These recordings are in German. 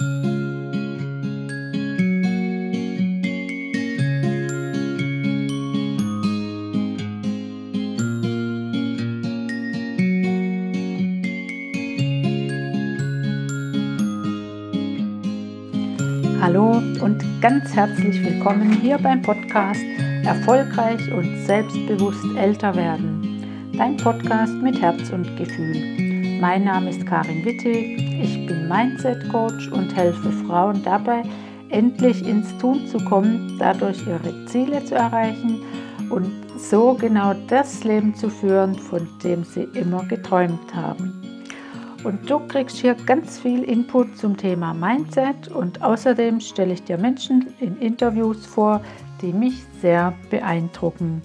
Hallo und ganz herzlich willkommen hier beim Podcast Erfolgreich und selbstbewusst älter werden. Dein Podcast mit Herz und Gefühl. Mein Name ist Karin Witte. Ich bin Mindset Coach und helfe Frauen dabei, endlich ins Tun zu kommen, dadurch ihre Ziele zu erreichen und so genau das Leben zu führen, von dem sie immer geträumt haben. Und du kriegst hier ganz viel Input zum Thema Mindset und außerdem stelle ich dir Menschen in Interviews vor, die mich sehr beeindrucken.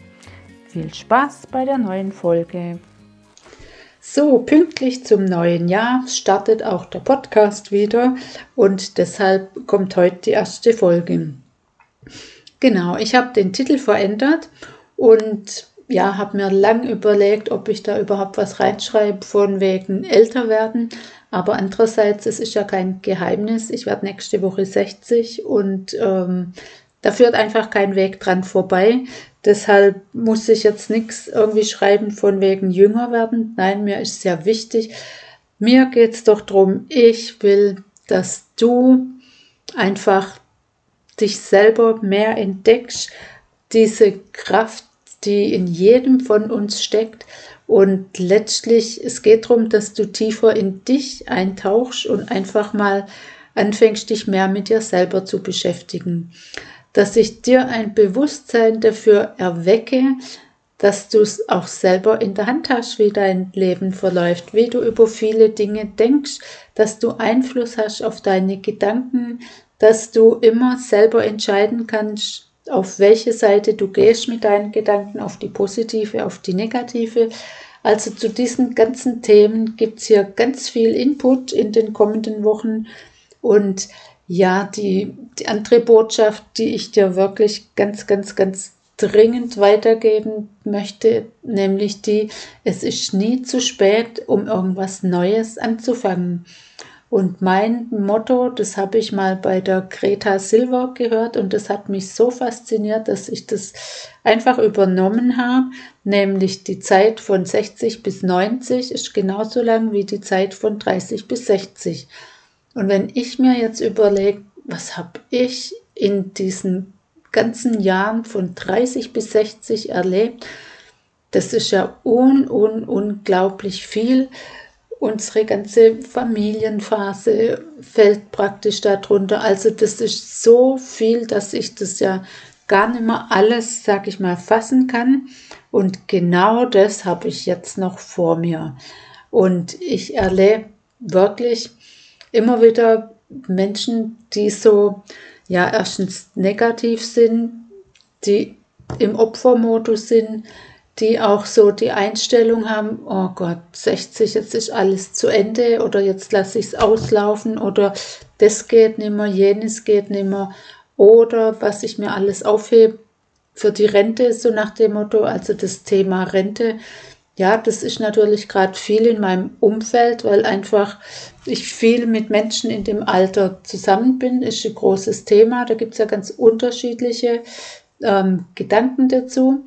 Viel Spaß bei der neuen Folge. So, pünktlich zum neuen Jahr startet auch der Podcast wieder und deshalb kommt heute die erste Folge. Genau, ich habe den Titel verändert und ja, habe mir lang überlegt, ob ich da überhaupt was reinschreibe von wegen älter werden. Aber andererseits, es ist ja kein Geheimnis. Ich werde nächste Woche 60 und ähm, da führt einfach kein Weg dran vorbei. Deshalb muss ich jetzt nichts irgendwie schreiben von wegen jünger werden. Nein, mir ist sehr wichtig. Mir geht es doch darum, ich will, dass du einfach dich selber mehr entdeckst, diese Kraft die in jedem von uns steckt. Und letztlich, es geht darum, dass du tiefer in dich eintauchst und einfach mal anfängst, dich mehr mit dir selber zu beschäftigen. Dass ich dir ein Bewusstsein dafür erwecke, dass du es auch selber in der Hand hast, wie dein Leben verläuft, wie du über viele Dinge denkst, dass du Einfluss hast auf deine Gedanken, dass du immer selber entscheiden kannst, auf welche Seite du gehst mit deinen Gedanken, auf die positive, auf die negative. Also zu diesen ganzen Themen gibt es hier ganz viel Input in den kommenden Wochen. Und ja, die, die andere Botschaft, die ich dir wirklich ganz, ganz, ganz dringend weitergeben möchte, nämlich die, es ist nie zu spät, um irgendwas Neues anzufangen. Und mein Motto, das habe ich mal bei der Greta Silver gehört und das hat mich so fasziniert, dass ich das einfach übernommen habe, nämlich die Zeit von 60 bis 90 ist genauso lang wie die Zeit von 30 bis 60. Und wenn ich mir jetzt überlege, was habe ich in diesen ganzen Jahren von 30 bis 60 erlebt, das ist ja un, un, unglaublich viel unsere ganze Familienphase fällt praktisch darunter. Also das ist so viel, dass ich das ja gar nicht mehr alles, sag ich mal, fassen kann. Und genau das habe ich jetzt noch vor mir. Und ich erlebe wirklich immer wieder Menschen, die so, ja, erstens negativ sind, die im Opfermodus sind, die auch so die Einstellung haben, oh Gott, 60, jetzt ist alles zu Ende oder jetzt lasse ich es auslaufen oder das geht nicht mehr, jenes geht nicht mehr oder was ich mir alles aufhebe für die Rente, so nach dem Motto, also das Thema Rente. Ja, das ist natürlich gerade viel in meinem Umfeld, weil einfach ich viel mit Menschen in dem Alter zusammen bin, ist ein großes Thema. Da gibt es ja ganz unterschiedliche ähm, Gedanken dazu.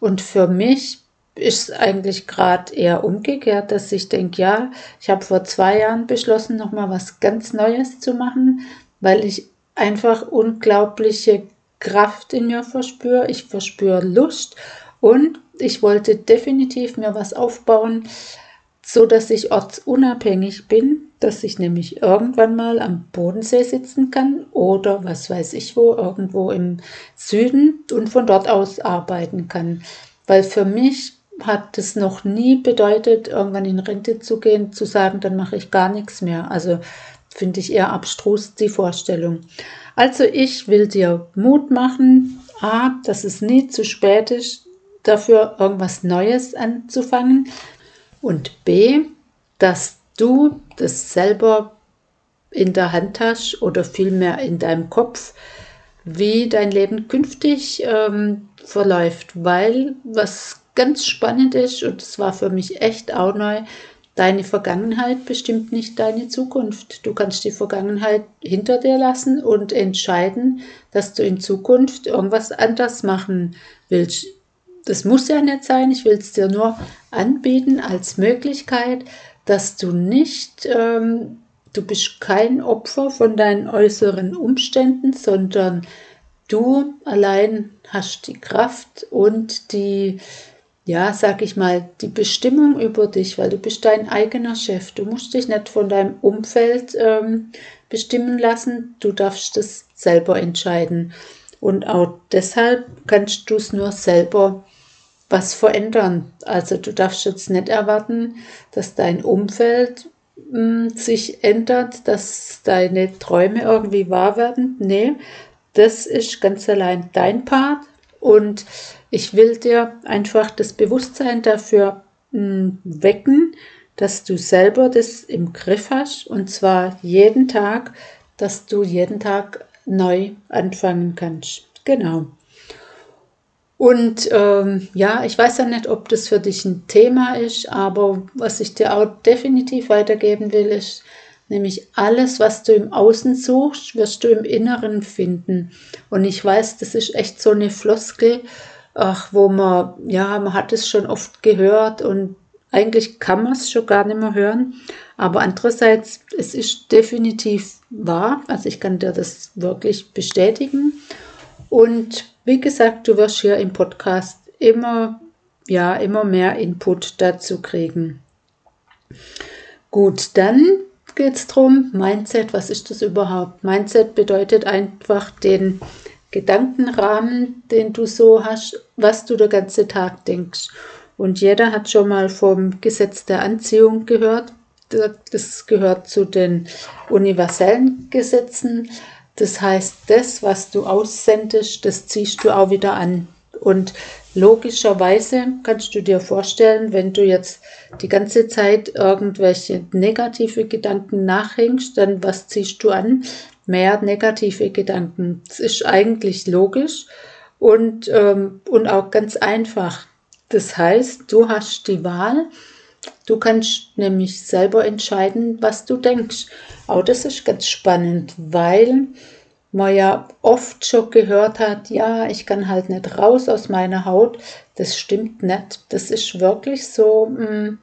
Und für mich ist eigentlich gerade eher umgekehrt, dass ich denke, ja, ich habe vor zwei Jahren beschlossen, nochmal was ganz Neues zu machen, weil ich einfach unglaubliche Kraft in mir verspüre. Ich verspüre Lust und ich wollte definitiv mir was aufbauen, so dass ich ortsunabhängig bin, dass ich nämlich irgendwann mal am Bodensee sitzen kann oder was weiß ich wo, irgendwo im Süden und von dort aus arbeiten kann. Weil für mich hat es noch nie bedeutet, irgendwann in Rente zu gehen, zu sagen, dann mache ich gar nichts mehr. Also finde ich eher abstrus die Vorstellung. Also ich will dir Mut machen, a, dass es nie zu spät ist, dafür irgendwas Neues anzufangen und b, dass du das selber in der Hand hast oder vielmehr in deinem Kopf, wie dein Leben künftig ähm, verläuft, weil was ganz spannend ist, und das war für mich echt auch neu, deine Vergangenheit bestimmt nicht deine Zukunft. Du kannst die Vergangenheit hinter dir lassen und entscheiden, dass du in Zukunft irgendwas anders machen willst. Das muss ja nicht sein, ich will es dir nur anbieten als Möglichkeit, dass du nicht, ähm, du bist kein Opfer von deinen äußeren Umständen, sondern du allein hast die Kraft und die ja, sag ich mal, die Bestimmung über dich, weil du bist dein eigener Chef. Du musst dich nicht von deinem Umfeld ähm, bestimmen lassen, du darfst das selber entscheiden. Und auch deshalb kannst du es nur selber was verändern. Also du darfst jetzt nicht erwarten, dass dein Umfeld mh, hm, sich ändert, dass deine Träume irgendwie wahr werden. Nee, das ist ganz allein dein Part. Und ich will dir einfach das Bewusstsein dafür mh, hm, wecken, dass du selber das im Griff hast und zwar jeden Tag, dass du jeden Tag neu anfangen kannst. Genau. Und ähm, ja, ich weiß ja nicht, ob das für dich ein Thema ist, aber was ich dir auch definitiv weitergeben will, ist, nämlich alles, was du im Außen suchst, wirst du im Inneren finden. Und ich weiß, das ist echt so eine Floskel, ach, wo man, ja, man hat es schon oft gehört und eigentlich kann man es schon gar nicht mehr hören. Aber andererseits, es ist definitiv wahr. Also ich kann dir das wirklich bestätigen. Und wie gesagt, du wirst hier im Podcast immer, ja, immer mehr Input dazu kriegen. Gut, dann geht es darum, Mindset, was ist das überhaupt? Mindset bedeutet einfach den Gedankenrahmen, den du so hast, was du den ganzen Tag denkst. Und jeder hat schon mal vom Gesetz der Anziehung gehört. Das gehört zu den universellen Gesetzen. Das heißt, das, was du aussendest, das ziehst du auch wieder an. Und logischerweise kannst du dir vorstellen, wenn du jetzt die ganze Zeit irgendwelche negative Gedanken nachhängst, dann was ziehst du an? mehr negative Gedanken. Das ist eigentlich logisch und, ähm, und auch ganz einfach. Das heißt, du hast die Wahl, du kannst nämlich selber entscheiden, was du denkst. Auch das ist ganz spannend, weil man ja oft schon gehört hat, ja, ich kann halt nicht raus aus meiner Haut. Das stimmt nicht. Das ist wirklich so, mm,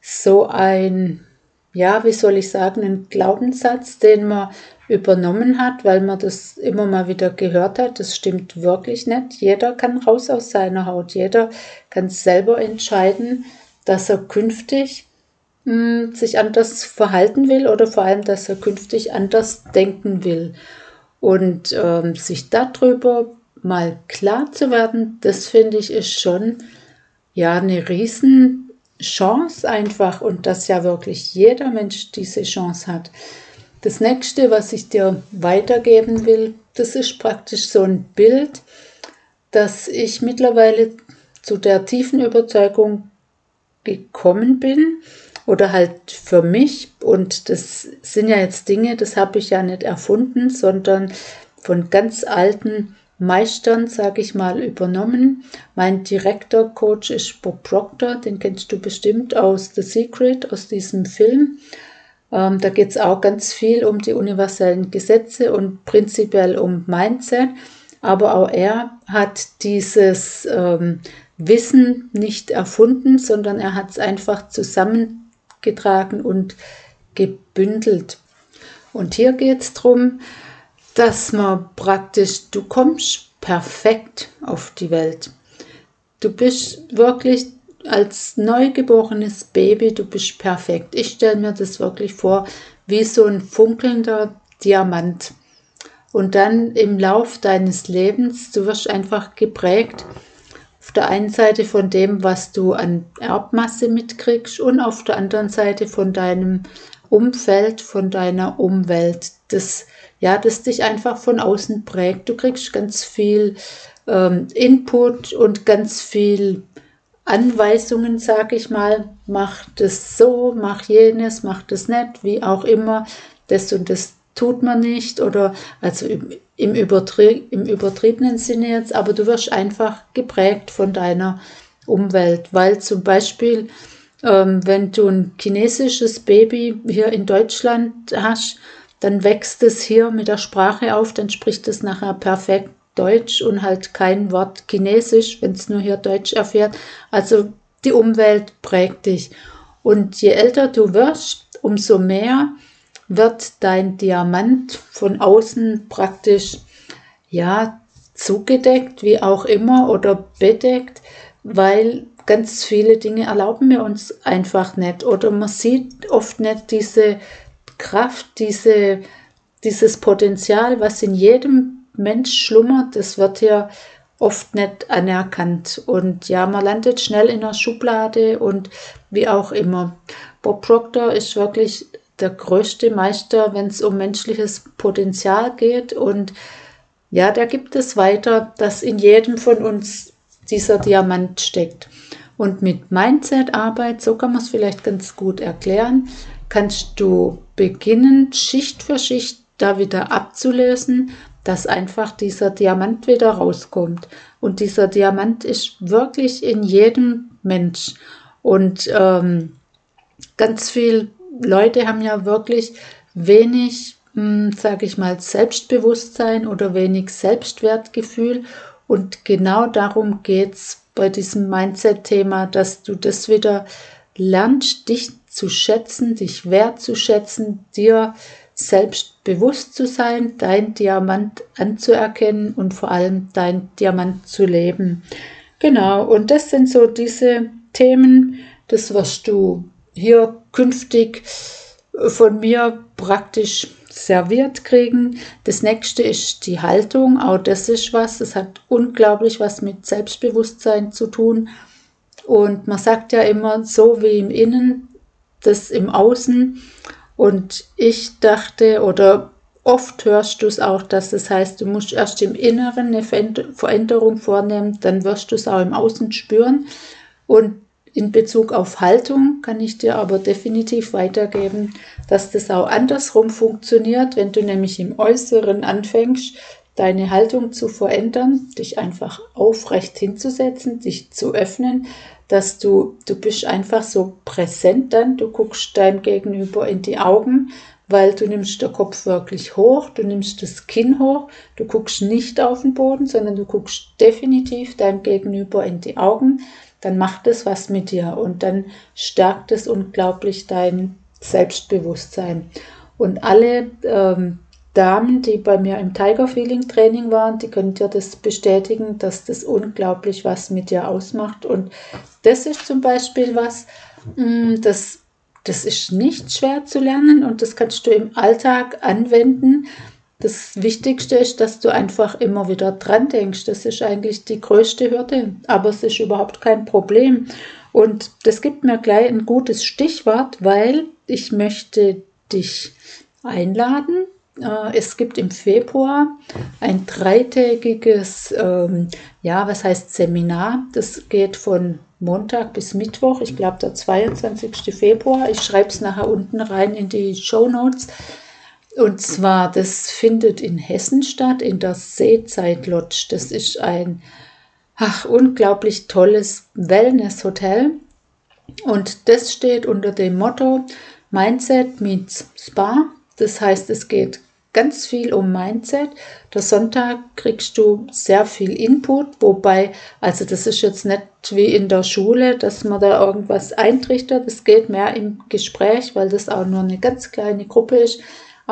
so ein, ja, wie soll ich sagen, ein Glaubenssatz, den man übernommen hat, weil man das immer mal wieder gehört hat. Das stimmt wirklich nicht. Jeder kann raus aus seiner Haut. Jeder kann selber entscheiden, dass er künftig mh, hm, sich anders verhalten will oder vor allem, dass er künftig anders denken will. Und ähm, sich darüber mal klar zu werden, das finde ich ist schon ja eine Riesenchance einfach und dass ja wirklich jeder Mensch diese Chance hat. Das nächste, was ich dir weitergeben will, das ist praktisch so ein Bild, dass ich mittlerweile zu der tiefen Überzeugung gekommen bin oder halt für mich und das sind ja jetzt Dinge, das habe ich ja nicht erfunden, sondern von ganz alten Meistern, sage ich mal, übernommen. Mein Direktor-Coach ist Bob Proctor, den kennst du bestimmt aus The Secret, aus diesem Film. Ähm, da geht es auch ganz viel um die universellen Gesetze und prinzipiell um Mindset. Aber auch er hat dieses ähm, Wissen nicht erfunden, sondern er hat es einfach zusammengetragen und gebündelt. Und hier geht es darum, dass man praktisch, du kommst perfekt auf die Welt. Du bist wirklich als neugeborenes Baby, du bist perfekt. Ich stelle mir das wirklich vor, wie so ein funkelnder Diamant. Und dann im Lauf deines Lebens, du wirst einfach geprägt auf der einen Seite von dem, was du an Erbmasse mitkriegst und auf der anderen Seite von deinem Umfeld, von deiner Umwelt, das ja, das dich einfach von außen prägt. Du kriegst ganz viel ähm, Input und ganz viel Anweisungen, sage ich mal, mach das so, mach jenes, mach das nicht, wie auch immer, das und das tut man nicht oder also im, Übertrie im übertriebenen Sinne jetzt, aber du wirst einfach geprägt von deiner Umwelt, weil zum Beispiel ähm, wenn du ein chinesisches Baby hier in Deutschland hast, dann wächst es hier mit der Sprache auf, dann spricht es nachher perfekt Deutsch und halt kein Wort Chinesisch, wenn es nur hier Deutsch erfährt. Also die Umwelt prägt dich. Und je älter du wirst, umso mehr wird dein Diamant von außen praktisch ja zugedeckt, wie auch immer, oder bedeckt, weil ganz viele Dinge erlauben wir uns einfach nicht. Oder man sieht oft nicht diese Kraft, diese, dieses Potenzial, was in jedem Mensch schlummert. Das wird ja oft nicht anerkannt. Und ja, man landet schnell in einer Schublade und wie auch immer. Bob Proctor ist wirklich der größte Meister, wenn es um menschliches Potenzial geht. Und ja, da gibt es weiter, dass in jedem von uns dieser Diamant steckt. Und mit Mindset-Arbeit, so kann man es vielleicht ganz gut erklären, kannst du beginnen, Schicht für Schicht da wieder abzulösen, dass einfach dieser Diamant wieder rauskommt. Und dieser Diamant ist wirklich in jedem Mensch. Und ähm, ganz viele Leute haben ja wirklich wenig, hm, sage ich mal, Selbstbewusstsein oder wenig Selbstwertgefühl. Und genau darum geht es bei diesem Mindset-Thema, dass du das wieder lernst, dich zu schätzen, dich wertzuschätzen, dir selbst bewusst zu sein, dein Diamant anzuerkennen und vor allem dein Diamant zu leben. Genau, und das sind so diese Themen, das wirst du hier künftig von mir praktisch serviert kriegen. Das nächste ist die Haltung. Auch das ist was. Das hat unglaublich was mit Selbstbewusstsein zu tun. Und man sagt ja immer, so wie im Innen, das im Außen. Und ich dachte, oder oft hörst du es auch, dass das heißt, du musst erst im Inneren eine Veränderung vornehmen, dann wirst du es auch im Außen spüren. Und in Bezug auf Haltung kann ich dir aber definitiv weitergeben, dass das auch andersrum funktioniert, wenn du nämlich im Äußeren anfängst, deine Haltung zu verändern, dich einfach aufrecht hinzusetzen, dich zu öffnen, dass du, du bist einfach so präsent dann, du guckst deinem Gegenüber in die Augen, weil du nimmst den Kopf wirklich hoch, du nimmst das Kinn hoch, du guckst nicht auf den Boden, sondern du guckst definitiv deinem Gegenüber in die Augen, dann macht es was mit dir und dann stärkt es unglaublich dein Selbstbewusstsein. Und alle ähm, Damen, die bei mir im Tiger Feeling Training waren, die können dir das bestätigen, dass das unglaublich was mit dir ausmacht. Und das ist zum Beispiel was, mm, das, das ist nicht schwer zu lernen und das kannst du im Alltag anwenden. Das Wichtigste ist, dass du einfach immer wieder dran denkst. Das ist eigentlich die größte Hürde, aber es ist überhaupt kein Problem. Und das gibt mir gleich ein gutes Stichwort, weil ich möchte dich einladen. Äh, es gibt im Februar ein dreitägiges, ähm, ja, was heißt Seminar? Das geht von Montag bis Mittwoch, ich glaube der 22. Februar. Ich schreibe es nachher unten rein in die Show Notes. Und zwar, das findet in Hessen statt, in der Seezeit Lodge. Das ist ein ach, unglaublich tolles Wellness-Hotel. Und das steht unter dem Motto Mindset meets Spa. Das heißt, es geht ganz viel um Mindset. Der Sonntag kriegst du sehr viel Input, wobei, also das ist jetzt nicht wie in der Schule, dass man da irgendwas eintrichtert. Es geht mehr im Gespräch, weil das auch nur eine ganz kleine Gruppe ist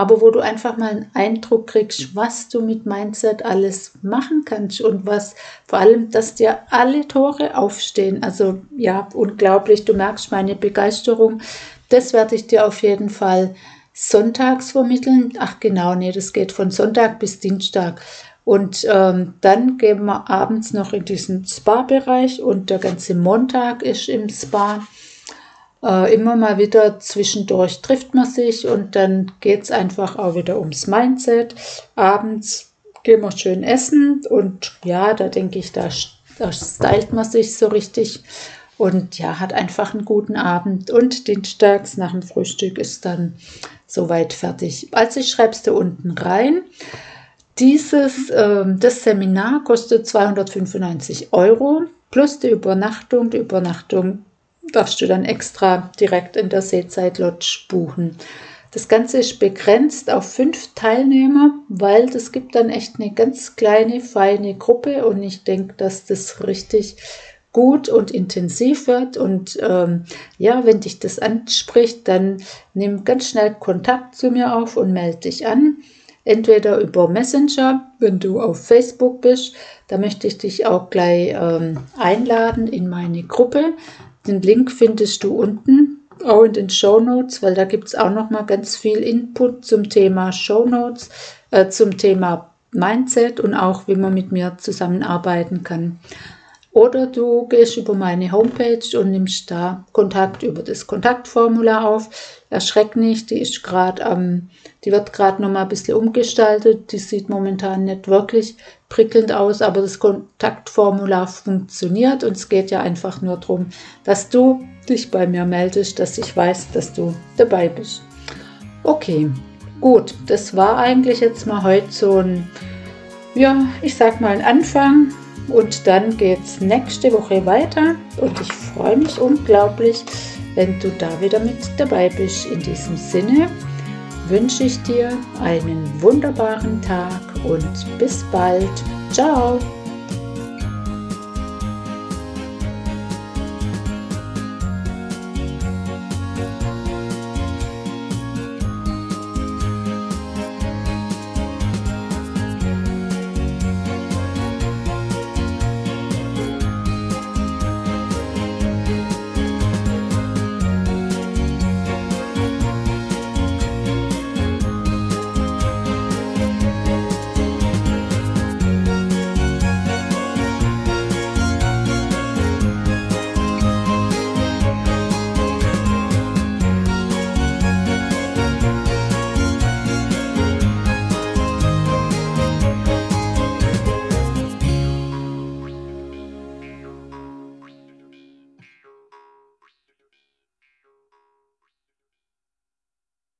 aber wo du einfach mal einen Eindruck kriegst, was du mit Mindset alles machen kannst und was vor allem, dass dir alle Tore aufstehen. Also ja, unglaublich, du merkst meine Begeisterung. Das werde ich dir auf jeden Fall sonntags vermitteln. Ach genau, nee, das geht von Sonntag bis Dienstag. Und ähm, dann gehen wir abends noch in diesen Spa-Bereich und der ganze Montag ist im Spa. Äh, immer mal wieder zwischendurch trifft man sich und dann geht es einfach auch wieder ums Mindset. Abends gehen wir schön essen und ja, da denke ich, da, da stylt man sich so richtig und ja, hat einfach einen guten Abend und dienstags nach dem Frühstück ist dann soweit fertig. Also ich schreibe es da unten rein. Dieses, äh, das Seminar kostet 295 Euro plus die Übernachtung. Die Übernachtung darfst du dann extra direkt in der Seezeit Lodge buchen. Das Ganze ist begrenzt auf fünf Teilnehmer, weil das gibt dann echt eine ganz kleine, feine Gruppe und ich denke, dass das richtig gut und intensiv wird. Und ähm, ja, wenn dich das anspricht, dann nimm ganz schnell Kontakt zu mir auf und melde dich an. Entweder über Messenger, wenn du auf Facebook bist, da möchte ich dich auch gleich ähm, einladen in meine Gruppe. Den Link findest du unten auch in den Show Notes, weil da gibt es auch noch mal ganz viel Input zum Thema Show Notes, äh, zum Thema Mindset und auch, wie man mit mir zusammenarbeiten kann. Oder du gehst über meine Homepage und nimmst da Kontakt über das Kontaktformular auf. Erschreck nicht, die ist gerade ähm, die wird gerade noch mal ein bisschen umgestaltet. Die sieht momentan nicht wirklich prickelnd aus, aber das Kontaktformular funktioniert und es geht ja einfach nur darum, dass du dich bei mir meldest, dass ich weiß, dass du dabei bist. Okay, gut, das war eigentlich jetzt mal heute so ein, ja, ich sag mal ein Anfang und dann geht es nächste Woche weiter und ich freue mich unglaublich, wenn du da wieder mit dabei bist. In diesem Sinne wünsche ich dir einen wunderbaren Tag und bis bald. Ciao!